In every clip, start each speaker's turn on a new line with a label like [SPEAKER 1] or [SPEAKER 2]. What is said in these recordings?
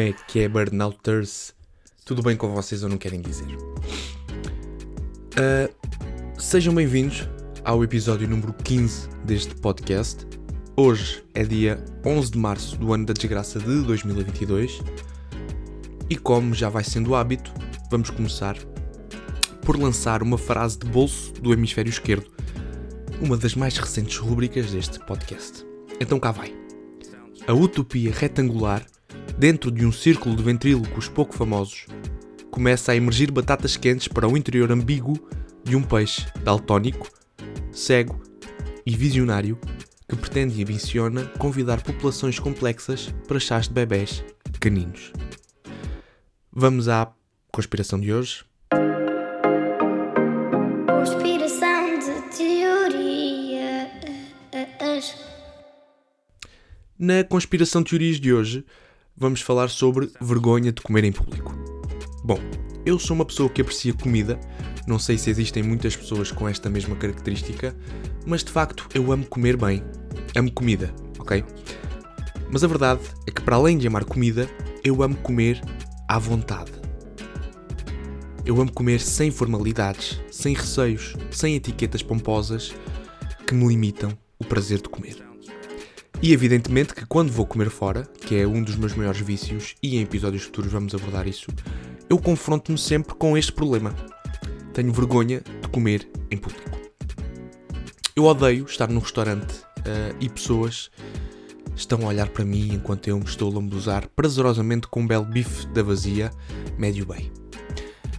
[SPEAKER 1] Como é que é, Burnouters? Tudo bem com vocês ou não querem dizer? Uh, sejam bem-vindos ao episódio número 15 deste podcast. Hoje é dia 11 de março do ano da desgraça de 2022 e, como já vai sendo hábito, vamos começar por lançar uma frase de bolso do hemisfério esquerdo, uma das mais recentes rubricas deste podcast. Então cá vai. A utopia retangular, dentro de um círculo de ventrílocos pouco famosos, começa a emergir batatas quentes para o interior ambíguo de um peixe daltónico, cego e visionário que pretende e ambiciona convidar populações complexas para chás de bebés caninos. Vamos à conspiração de hoje.
[SPEAKER 2] Conspiração de teorias.
[SPEAKER 1] Na conspiração de teorias de hoje, vamos falar sobre vergonha de comer em público. Bom, eu sou uma pessoa que aprecia comida, não sei se existem muitas pessoas com esta mesma característica, mas de facto eu amo comer bem. Amo comida, ok? Mas a verdade é que, para além de amar comida, eu amo comer à vontade. Eu amo comer sem formalidades, sem receios, sem etiquetas pomposas que me limitam o prazer de comer. E evidentemente que quando vou comer fora, que é um dos meus maiores vícios, e em episódios futuros vamos abordar isso, eu confronto-me sempre com este problema. Tenho vergonha de comer em público. Eu odeio estar num restaurante uh, e pessoas estão a olhar para mim enquanto eu me estou a lambuzar prazerosamente com um belo bife da vazia, médio bem.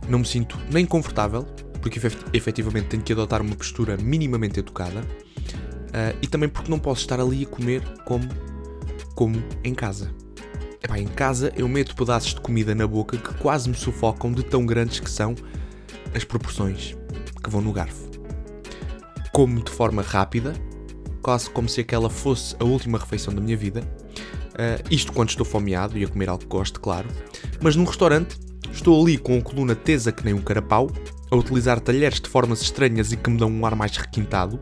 [SPEAKER 1] Não me sinto nem confortável, porque efetivamente tenho que adotar uma postura minimamente educada, uh, e também porque não posso estar ali a comer como, como em casa. Epá, em casa eu meto pedaços de comida na boca que quase me sufocam de tão grandes que são as proporções que vão no garfo. Como de forma rápida, quase como se aquela fosse a última refeição da minha vida. Uh, isto quando estou fomeado e a comer algo que gosto, claro. Mas num restaurante, estou ali com a coluna tesa que nem um carapau, a utilizar talheres de formas estranhas e que me dão um ar mais requintado,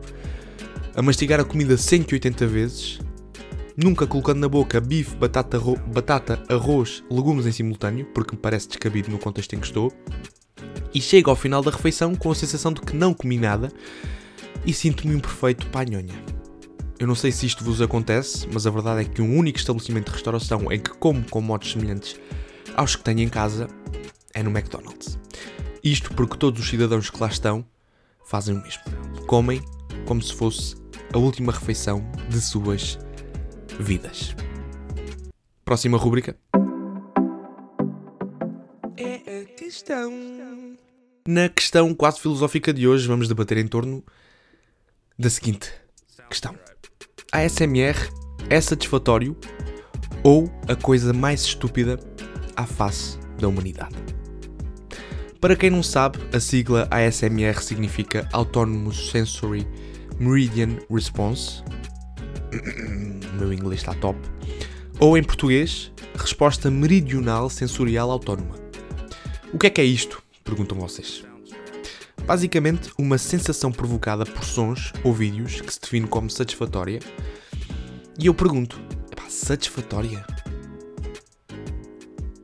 [SPEAKER 1] a mastigar a comida 180 vezes, nunca colocando na boca bife, batata, batata, arroz, legumes em simultâneo, porque me parece descabido no contexto em que estou, e chego ao final da refeição com a sensação de que não comi nada e sinto-me um perfeito panhonha. Eu não sei se isto vos acontece, mas a verdade é que um único estabelecimento de restauração em que como com modos semelhantes aos que tenho em casa é no McDonald's. Isto porque todos os cidadãos que lá estão fazem o mesmo. Comem como se fosse a última refeição de suas vidas. Próxima rúbrica. É a questão. Na questão quase filosófica de hoje, vamos debater em torno da seguinte questão: A SMR é satisfatório ou a coisa mais estúpida à face da humanidade? Para quem não sabe, a sigla ASMR significa Autonomous Sensory Meridian Response. O meu inglês está top. Ou em português, Resposta Meridional Sensorial Autónoma. O que é que é isto? Perguntam vocês. Basicamente, uma sensação provocada por sons ou vídeos que se define como satisfatória. E eu pergunto: satisfatória?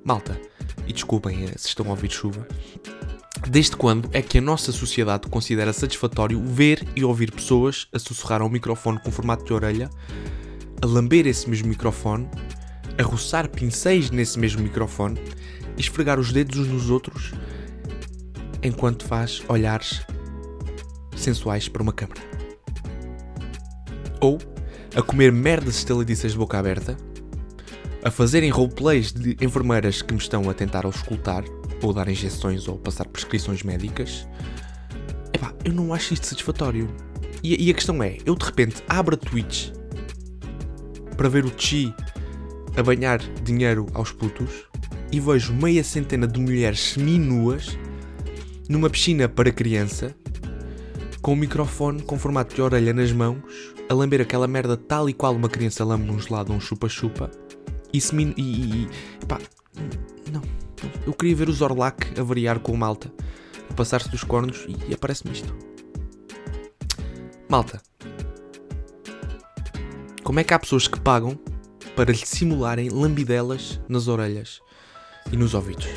[SPEAKER 1] Malta, e desculpem eh, se estão a ouvir chuva, desde quando é que a nossa sociedade considera satisfatório ver e ouvir pessoas a sussurrar ao microfone com formato de orelha, a lamber esse mesmo microfone, a roçar pincéis nesse mesmo microfone e esfregar os dedos uns nos outros enquanto faz olhares sensuais para uma câmara? Ou a comer merdas estaladiças de boca aberta, a fazerem roleplays de enfermeiras que me estão a tentar auscultar, ou dar injeções ou passar prescrições médicas, epá, eu não acho isto satisfatório. E, e a questão é, eu de repente abro a Twitch para ver o Chi a banhar dinheiro aos putos e vejo meia centena de mulheres semi-nuas numa piscina para criança com um microfone com formato de orelha nas mãos a lamber aquela merda tal e qual uma criança lambe um gelado ou um chupa-chupa e, semi e, e, e pá, não, eu queria ver o Zorlak a variar com o Malta, a passar-se dos cornos e aparece-me isto. Malta, como é que há pessoas que pagam para lhe simularem lambidelas nas orelhas e nos ouvidos.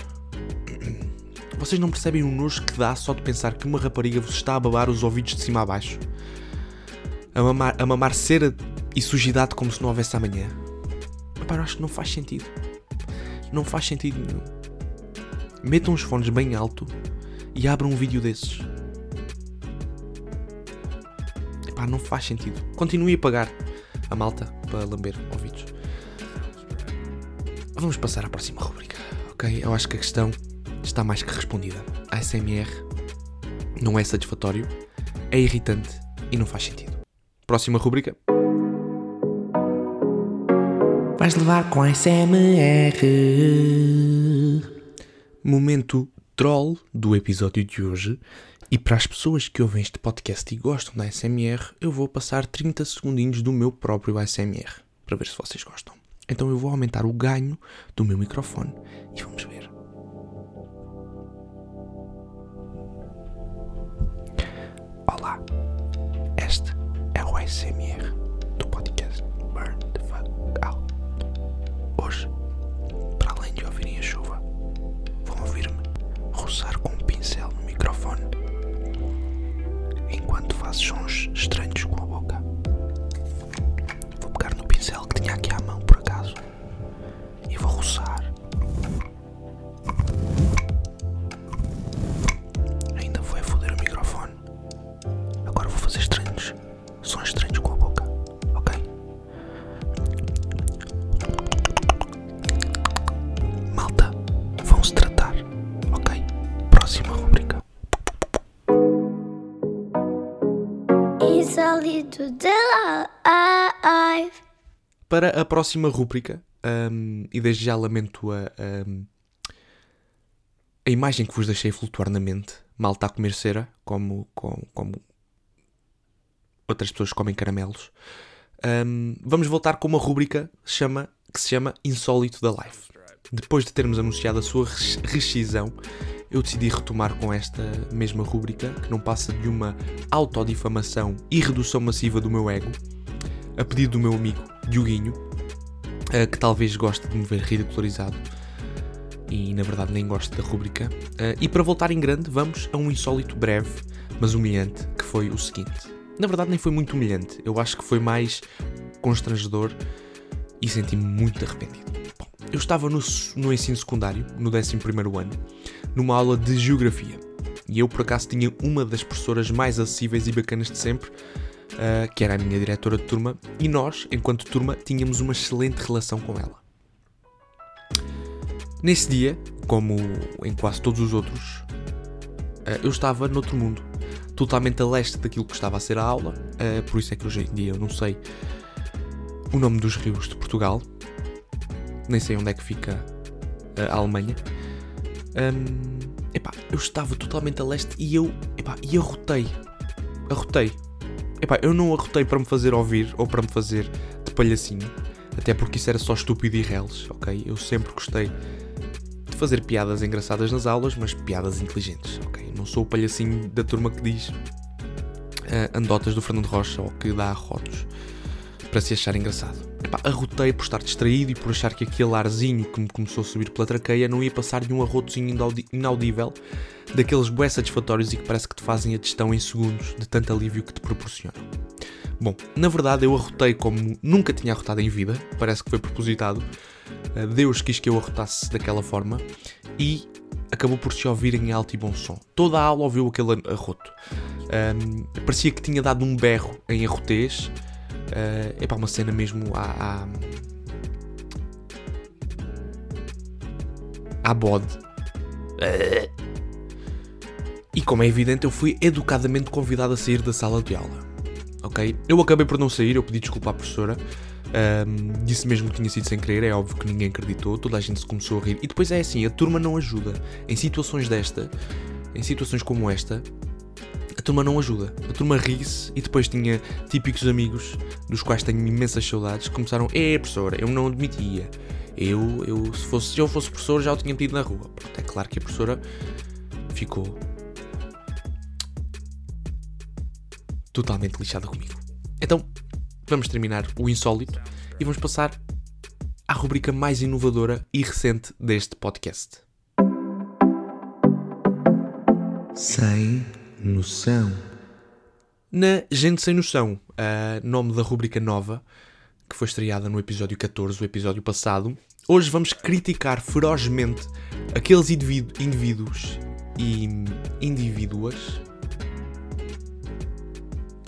[SPEAKER 1] Vocês não percebem o nojo que dá só de pensar que uma rapariga vos está a babar os ouvidos de cima a baixo? A mamar, a mamar cera e sujidade como se não houvesse amanhã? Epá, eu acho que não faz sentido. Não faz sentido nenhum. Metam os fones bem alto e abram um vídeo desses. Epá, não faz sentido. Continue a pagar a malta para lamber ouvidos. Vamos passar à próxima rubrica, ok? Eu acho que a questão está mais que respondida. A SMR não é satisfatório, é irritante e não faz sentido. Próxima rubrica.
[SPEAKER 3] Vais levar com a SMR.
[SPEAKER 1] Momento troll do episódio de hoje. E para as pessoas que ouvem este podcast e gostam da ASMR, eu vou passar 30 segundinhos do meu próprio ASMR para ver se vocês gostam. Então eu vou aumentar o ganho do meu microfone e vamos ver. Olá, este é o ASMR do podcast Burn roçar com um pincel no microfone. Enquanto faço sons estranhos Para a próxima rúbrica, hum, e desde já lamento a, hum, a imagem que vos deixei flutuar na mente, mal está a comer cera, como, como, como outras pessoas comem caramelos, hum, vamos voltar com uma rúbrica chama, que se chama Insólito da Life. Depois de termos anunciado a sua res- rescisão, eu decidi retomar com esta mesma rúbrica, que não passa de uma autodifamação e redução massiva do meu ego, a pedido do meu amigo Dioguinho, eh, que talvez goste de me ver ridicularizado e na verdade nem gosto da rúbrica. Eh, e para voltar em grande, vamos a um insólito breve, mas humilhante, que foi o seguinte. Na verdade, nem foi muito humilhante, eu acho que foi mais constrangedor e senti-me muito arrependido. Bom, eu estava no, no ensino secundário, no 11 ano, numa aula de geografia. E eu, por acaso, tinha uma das professoras mais acessíveis e bacanas de sempre, uh, que era a minha diretora de turma, e nós, enquanto turma, tínhamos uma excelente relação com ela. Nesse dia, como em quase todos os outros, uh, eu estava noutro mundo, totalmente a leste daquilo que estava a ser a aula, uh, por isso é que hoje em dia eu não sei o nome dos rios de Portugal, nem sei onde é que fica a Alemanha. Um, epá, eu estava totalmente a leste e eu, epá, e arrotei, arrotei, Epá, eu não arrotei para me fazer ouvir ou para me fazer de palhacinho, até porque isso era só estúpido e reles, ok? Eu sempre gostei de fazer piadas engraçadas nas aulas, mas piadas inteligentes, ok? Não sou o palhacinho da turma que diz ah, andotas do Fernando Rocha ou que dá arrotos para se achar engraçado. Epá, arrotei por estar distraído e por achar que aquele arzinho que me começou a subir pela traqueia não ia passar de um arrotozinho inaudível daqueles bué satisfatórios e que parece que te fazem a digestão em segundos de tanto alívio que te proporcionam. Bom, na verdade eu arrotei como nunca tinha arrotado em vida, parece que foi propositado. Uh, Deus quis que eu arrotasse daquela forma e acabou por se ouvir em alto e bom som. Toda a aula ouviu aquele arroto. Um, parecia que tinha dado um berro em arrotez. É para uma cena mesmo à, à, à bode. E como é evidente, eu fui educadamente convidado a sair da sala de aula. Ok? Eu acabei por não sair, eu pedi desculpa à professora. ahm, disse mesmo que tinha sido sem querer, é óbvio que ninguém acreditou, toda a gente se começou a rir. E depois é assim, a turma não ajuda. Em situações desta, em situações como esta, a turma não ajuda. A turma ri-se e depois tinha típicos amigos, dos quais tenho imensas saudades, que começaram, é professora, eu não admitia. Eu, eu se, fosse, se eu fosse professor já o tinha pedido na rua. É claro que a professora ficou totalmente lixada comigo. Então, vamos terminar o insólito e vamos passar à rubrica mais inovadora e recente deste podcast.
[SPEAKER 3] Sem noção.
[SPEAKER 1] Na Gente Sem Noção, nome da rubrica nova, que foi estreada no episódio 14, o episódio passado, hoje vamos criticar ferozmente aqueles indivíduos e indivíduas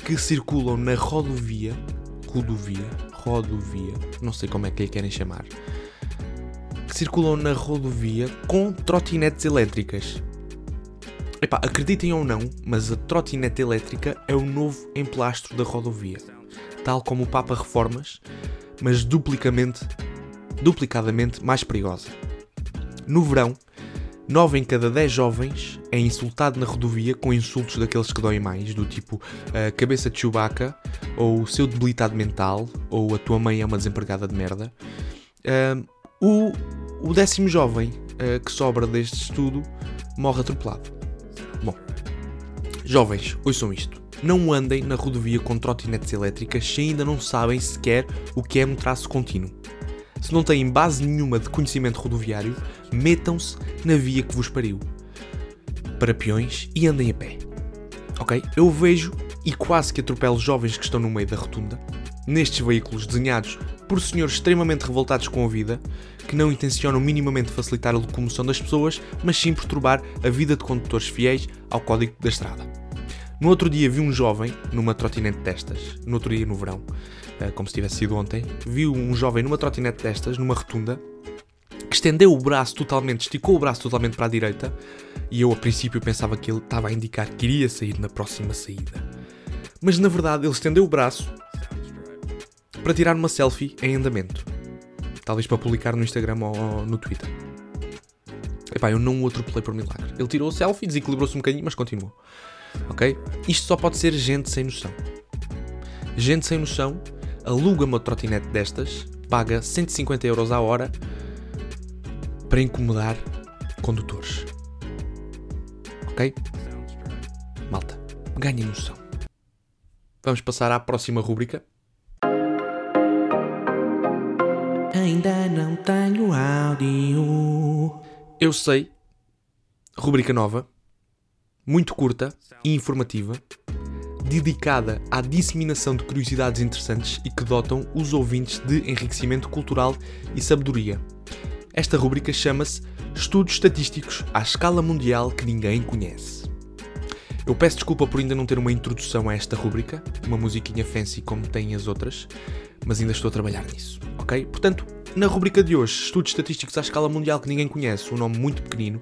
[SPEAKER 1] que circulam na rodovia, rodovia, rodovia, não sei como é que lhe querem chamar, que circulam na rodovia com trotinetes elétricas. Epá, acreditem ou não, mas a trotinete elétrica é o novo emplastro da rodovia. Tal como o Papa Reformas, mas duplicamente, duplicadamente mais perigosa. No verão, 9 em cada 10 jovens é insultado na rodovia com insultos daqueles que doem mais, do tipo a cabeça de Chewbacca, ou o seu debilitado mental, ou a tua mãe é uma desempregada de merda. Uh, o, o décimo jovem uh, que sobra deste estudo morre atropelado. Jovens, ouçam isto. Não andem na rodovia com trotinetes elétricas se ainda não sabem sequer o que é um traço contínuo. Se não têm base nenhuma de conhecimento rodoviário, metam-se na via que vos pariu. Para peões e andem a pé. Ok? Eu vejo e quase que atropelo jovens que estão no meio da rotunda, nestes veículos desenhados por senhores extremamente revoltados com a vida, que não intencionam minimamente facilitar a locomoção das pessoas, mas sim perturbar a vida de condutores fiéis ao código da estrada. No outro dia vi um jovem numa trotinete destas, no outro dia no verão, eh, como se tivesse sido ontem, vi um jovem numa trotinete destas, numa rotunda, que estendeu o braço totalmente, esticou o braço totalmente para a direita, e eu a princípio pensava que ele estava a indicar que iria sair na próxima saída. Mas na verdade ele estendeu o braço para tirar uma selfie em andamento. Talvez para publicar no Instagram ou no Twitter. Epá, eu não o atropelei por milagre. Ele tirou o selfie, desequilibrou-se um bocadinho, mas continuou. Ok? Isto só pode ser gente sem noção. Gente sem noção aluga uma trotinete destas, paga 150 euros à hora para incomodar condutores. Ok? Malta, ganhem noção. Vamos passar à próxima rúbrica.
[SPEAKER 3] Ainda não tenho áudio.
[SPEAKER 1] Eu sei, rubrica nova, muito curta e informativa, dedicada à disseminação de curiosidades interessantes e que dotam os ouvintes de enriquecimento cultural e sabedoria. Esta rubrica chama-se Estudos Estatísticos à Escala Mundial que Ninguém Conhece. Eu peço desculpa por ainda não ter uma introdução a esta rubrica, uma musiquinha fancy como tem as outras, mas ainda estou a trabalhar nisso, ok? Portanto, na rubrica de hoje, Estudos Estatísticos à Escala Mundial que Ninguém Conhece, um nome muito pequenino,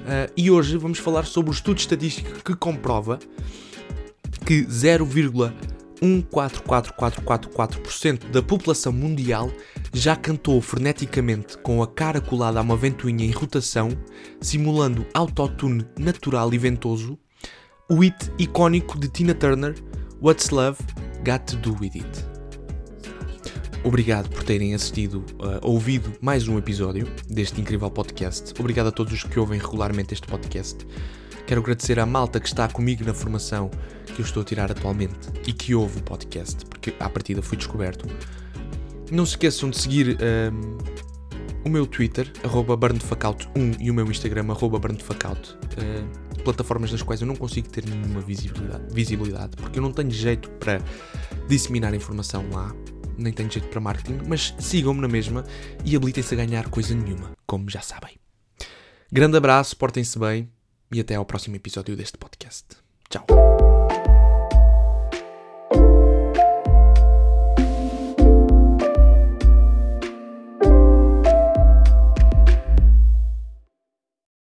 [SPEAKER 1] uh, e hoje vamos falar sobre o estudo estatístico que comprova que 0,144444% da população mundial já cantou freneticamente com a cara colada a uma ventoinha em rotação, simulando autotune natural e ventoso, o hit icónico de Tina Turner, What's Love Got to Do With It. Obrigado por terem assistido, uh, ouvido mais um episódio deste incrível podcast. Obrigado a todos os que ouvem regularmente este podcast. Quero agradecer à malta que está comigo na formação que eu estou a tirar atualmente e que ouve o podcast, porque à partida fui descoberto. Não se esqueçam de seguir um, o meu Twitter, burnfacout1 e o meu Instagram, burnfacout, uh, plataformas nas quais eu não consigo ter nenhuma visibilidade, visibilidade, porque eu não tenho jeito para disseminar informação lá, nem tenho jeito para marketing, mas sigam-me na mesma e habilitem-se a ganhar coisa nenhuma, como já sabem. Grande abraço, portem-se bem e até ao próximo episódio deste podcast. Tchau.